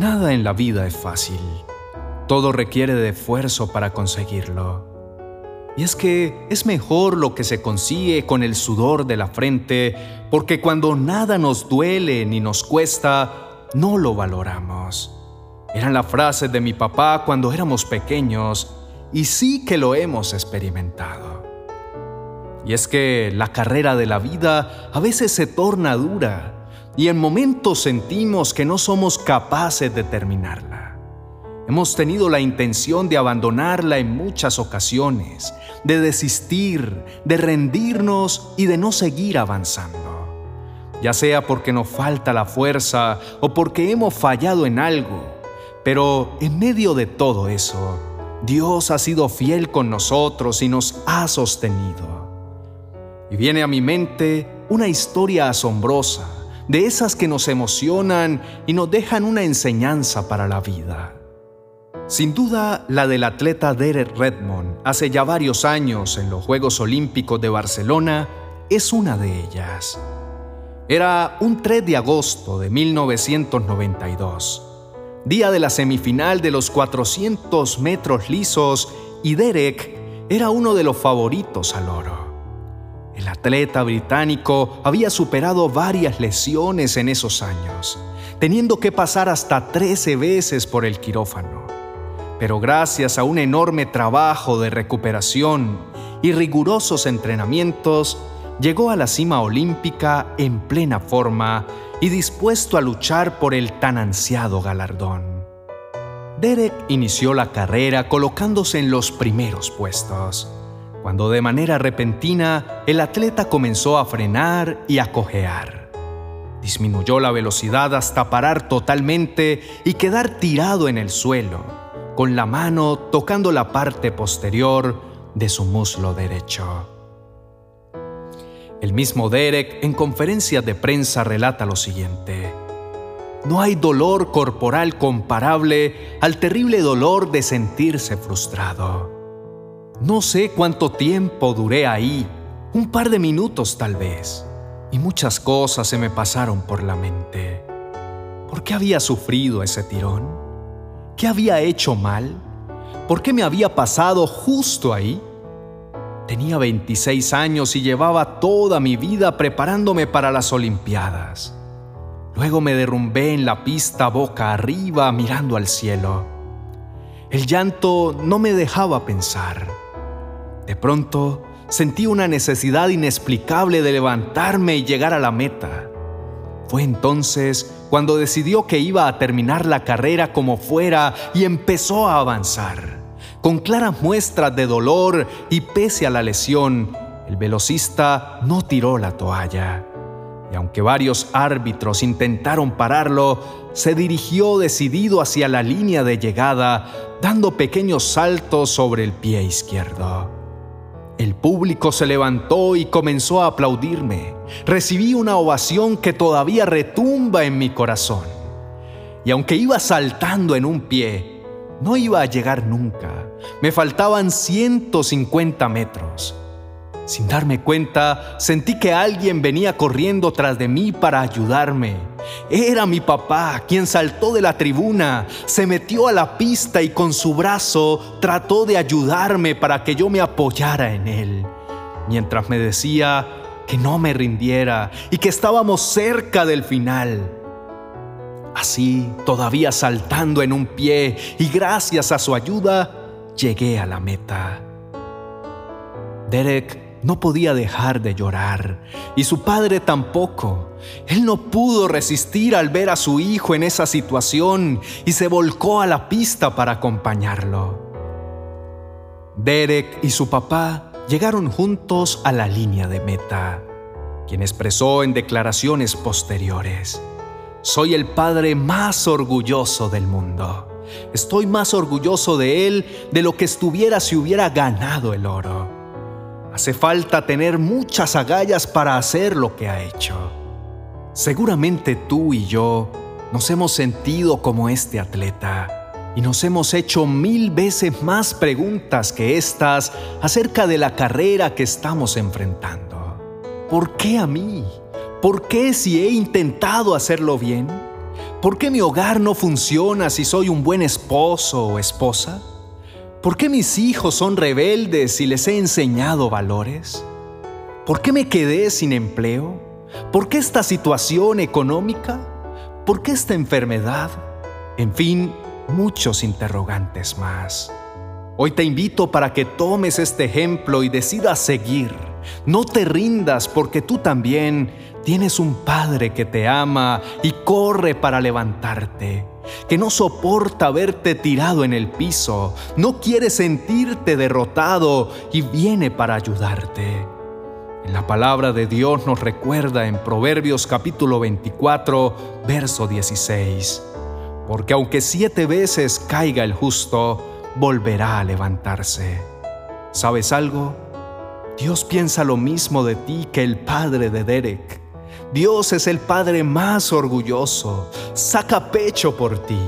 Nada en la vida es fácil. Todo requiere de esfuerzo para conseguirlo. Y es que es mejor lo que se consigue con el sudor de la frente, porque cuando nada nos duele ni nos cuesta, no lo valoramos. Eran las frases de mi papá cuando éramos pequeños y sí que lo hemos experimentado. Y es que la carrera de la vida a veces se torna dura y en momentos sentimos que no somos capaces de terminarla. Hemos tenido la intención de abandonarla en muchas ocasiones, de desistir, de rendirnos y de no seguir avanzando. Ya sea porque nos falta la fuerza o porque hemos fallado en algo, pero en medio de todo eso, Dios ha sido fiel con nosotros y nos ha sostenido. Y viene a mi mente una historia asombrosa de esas que nos emocionan y nos dejan una enseñanza para la vida. Sin duda, la del atleta Derek Redmond hace ya varios años en los Juegos Olímpicos de Barcelona es una de ellas. Era un 3 de agosto de 1992, día de la semifinal de los 400 metros lisos y Derek era uno de los favoritos al oro. El atleta británico había superado varias lesiones en esos años, teniendo que pasar hasta 13 veces por el quirófano. Pero gracias a un enorme trabajo de recuperación y rigurosos entrenamientos, llegó a la cima olímpica en plena forma y dispuesto a luchar por el tan ansiado galardón. Derek inició la carrera colocándose en los primeros puestos cuando de manera repentina el atleta comenzó a frenar y a cojear. Disminuyó la velocidad hasta parar totalmente y quedar tirado en el suelo, con la mano tocando la parte posterior de su muslo derecho. El mismo Derek en conferencia de prensa relata lo siguiente. No hay dolor corporal comparable al terrible dolor de sentirse frustrado. No sé cuánto tiempo duré ahí, un par de minutos tal vez, y muchas cosas se me pasaron por la mente. ¿Por qué había sufrido ese tirón? ¿Qué había hecho mal? ¿Por qué me había pasado justo ahí? Tenía 26 años y llevaba toda mi vida preparándome para las Olimpiadas. Luego me derrumbé en la pista boca arriba mirando al cielo. El llanto no me dejaba pensar. De pronto, sentí una necesidad inexplicable de levantarme y llegar a la meta. Fue entonces cuando decidió que iba a terminar la carrera como fuera y empezó a avanzar. Con claras muestras de dolor y pese a la lesión, el velocista no tiró la toalla. Y aunque varios árbitros intentaron pararlo, se dirigió decidido hacia la línea de llegada, dando pequeños saltos sobre el pie izquierdo. El público se levantó y comenzó a aplaudirme. Recibí una ovación que todavía retumba en mi corazón. Y aunque iba saltando en un pie, no iba a llegar nunca. Me faltaban 150 metros. Sin darme cuenta, sentí que alguien venía corriendo tras de mí para ayudarme. Era mi papá, quien saltó de la tribuna, se metió a la pista y con su brazo trató de ayudarme para que yo me apoyara en él, mientras me decía que no me rindiera y que estábamos cerca del final. Así, todavía saltando en un pie y gracias a su ayuda, llegué a la meta. Derek no podía dejar de llorar, y su padre tampoco. Él no pudo resistir al ver a su hijo en esa situación y se volcó a la pista para acompañarlo. Derek y su papá llegaron juntos a la línea de meta, quien expresó en declaraciones posteriores, Soy el padre más orgulloso del mundo. Estoy más orgulloso de él de lo que estuviera si hubiera ganado el oro. Hace falta tener muchas agallas para hacer lo que ha hecho. Seguramente tú y yo nos hemos sentido como este atleta y nos hemos hecho mil veces más preguntas que estas acerca de la carrera que estamos enfrentando. ¿Por qué a mí? ¿Por qué si he intentado hacerlo bien? ¿Por qué mi hogar no funciona si soy un buen esposo o esposa? ¿Por qué mis hijos son rebeldes si les he enseñado valores? ¿Por qué me quedé sin empleo? ¿Por qué esta situación económica? ¿Por qué esta enfermedad? En fin, muchos interrogantes más. Hoy te invito para que tomes este ejemplo y decidas seguir. No te rindas porque tú también tienes un Padre que te ama y corre para levantarte, que no soporta verte tirado en el piso, no quiere sentirte derrotado y viene para ayudarte. La palabra de Dios nos recuerda en Proverbios capítulo 24, verso 16, porque aunque siete veces caiga el justo, volverá a levantarse. ¿Sabes algo? Dios piensa lo mismo de ti que el padre de Derek. Dios es el padre más orgulloso, saca pecho por ti.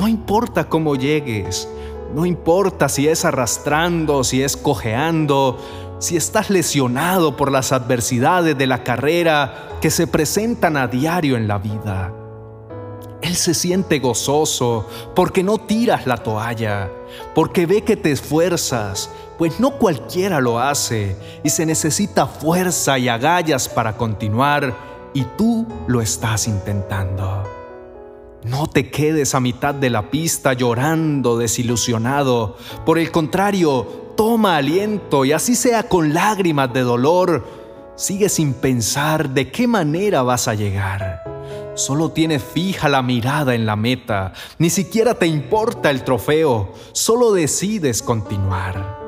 No importa cómo llegues, no importa si es arrastrando, si es cojeando, si estás lesionado por las adversidades de la carrera que se presentan a diario en la vida. Él se siente gozoso porque no tiras la toalla, porque ve que te esfuerzas, pues no cualquiera lo hace y se necesita fuerza y agallas para continuar y tú lo estás intentando. No te quedes a mitad de la pista llorando, desilusionado. Por el contrario, toma aliento y así sea con lágrimas de dolor, sigue sin pensar de qué manera vas a llegar. Solo tienes fija la mirada en la meta, ni siquiera te importa el trofeo, solo decides continuar.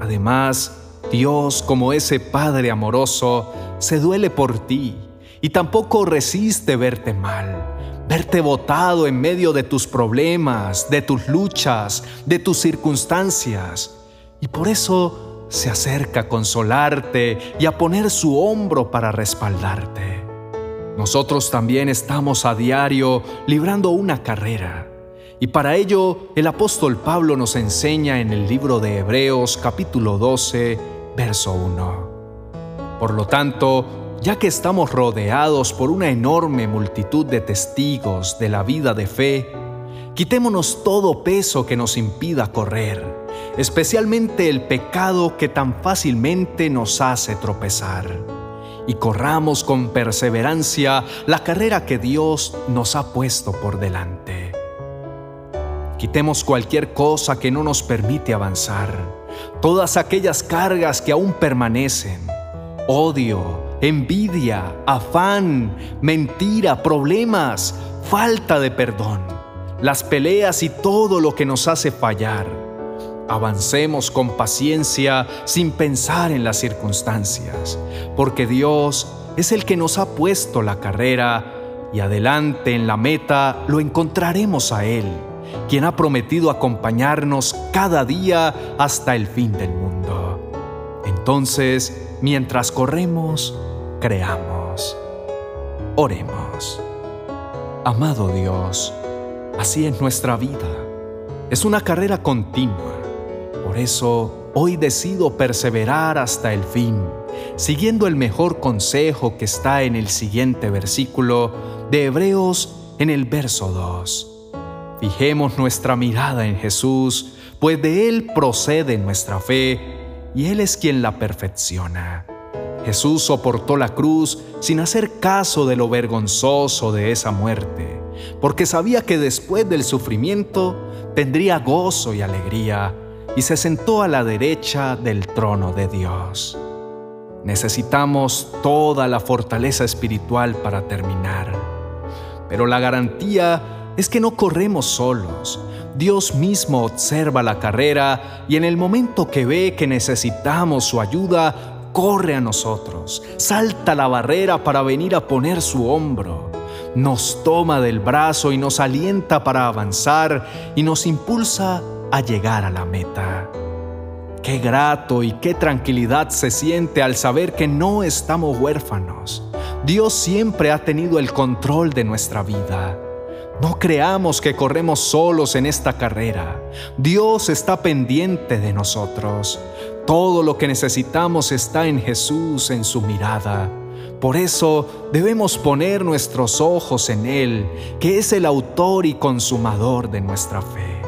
Además, Dios, como ese Padre amoroso, se duele por ti y tampoco resiste verte mal, verte botado en medio de tus problemas, de tus luchas, de tus circunstancias y por eso se acerca a consolarte y a poner su hombro para respaldarte. Nosotros también estamos a diario librando una carrera. Y para ello el apóstol Pablo nos enseña en el libro de Hebreos capítulo 12, verso 1. Por lo tanto, ya que estamos rodeados por una enorme multitud de testigos de la vida de fe, quitémonos todo peso que nos impida correr especialmente el pecado que tan fácilmente nos hace tropezar. Y corramos con perseverancia la carrera que Dios nos ha puesto por delante. Quitemos cualquier cosa que no nos permite avanzar, todas aquellas cargas que aún permanecen, odio, envidia, afán, mentira, problemas, falta de perdón, las peleas y todo lo que nos hace fallar Avancemos con paciencia sin pensar en las circunstancias, porque Dios es el que nos ha puesto la carrera y adelante en la meta lo encontraremos a Él, quien ha prometido acompañarnos cada día hasta el fin del mundo. Entonces, mientras corremos, creamos. Oremos. Amado Dios, así es nuestra vida. Es una carrera continua por eso, hoy decido perseverar hasta el fin, siguiendo el mejor consejo que está en el siguiente versículo de Hebreos en el verso 2. Fijemos nuestra mirada en Jesús, pues de Él procede nuestra fe y Él es quien la perfecciona. Jesús soportó la cruz sin hacer caso de lo vergonzoso de esa muerte, porque sabía que después del sufrimiento tendría gozo y alegría y se sentó a la derecha del trono de Dios. Necesitamos toda la fortaleza espiritual para terminar, pero la garantía es que no corremos solos. Dios mismo observa la carrera y en el momento que ve que necesitamos su ayuda, corre a nosotros, salta la barrera para venir a poner su hombro, nos toma del brazo y nos alienta para avanzar y nos impulsa a llegar a la meta. Qué grato y qué tranquilidad se siente al saber que no estamos huérfanos. Dios siempre ha tenido el control de nuestra vida. No creamos que corremos solos en esta carrera. Dios está pendiente de nosotros. Todo lo que necesitamos está en Jesús, en su mirada. Por eso debemos poner nuestros ojos en Él, que es el autor y consumador de nuestra fe.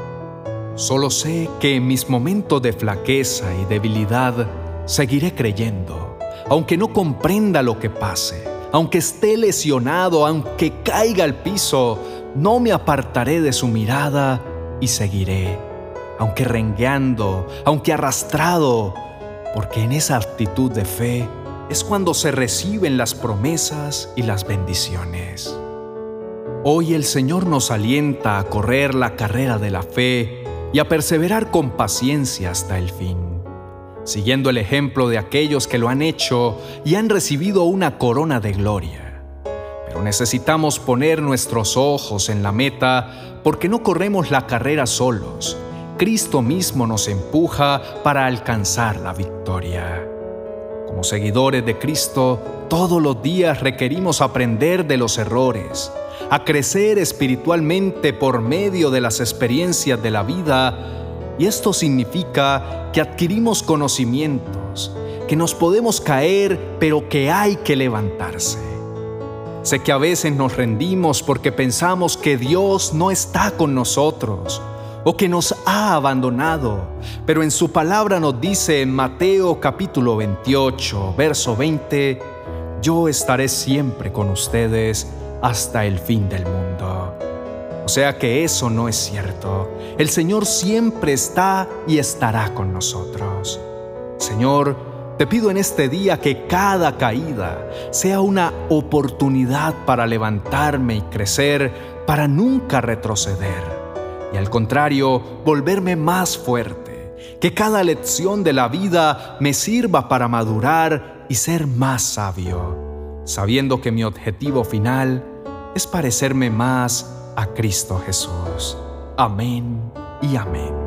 Solo sé que en mis momentos de flaqueza y debilidad seguiré creyendo, aunque no comprenda lo que pase, aunque esté lesionado, aunque caiga al piso, no me apartaré de su mirada y seguiré, aunque rengueando, aunque arrastrado, porque en esa actitud de fe es cuando se reciben las promesas y las bendiciones. Hoy el Señor nos alienta a correr la carrera de la fe y a perseverar con paciencia hasta el fin, siguiendo el ejemplo de aquellos que lo han hecho y han recibido una corona de gloria. Pero necesitamos poner nuestros ojos en la meta porque no corremos la carrera solos. Cristo mismo nos empuja para alcanzar la victoria. Como seguidores de Cristo, todos los días requerimos aprender de los errores, a crecer espiritualmente por medio de las experiencias de la vida y esto significa que adquirimos conocimientos, que nos podemos caer pero que hay que levantarse. Sé que a veces nos rendimos porque pensamos que Dios no está con nosotros o que nos ha abandonado, pero en su palabra nos dice en Mateo capítulo 28, verso 20, yo estaré siempre con ustedes hasta el fin del mundo. O sea que eso no es cierto. El Señor siempre está y estará con nosotros. Señor, te pido en este día que cada caída sea una oportunidad para levantarme y crecer, para nunca retroceder. Y al contrario, volverme más fuerte. Que cada lección de la vida me sirva para madurar y ser más sabio sabiendo que mi objetivo final es parecerme más a Cristo Jesús. Amén y amén.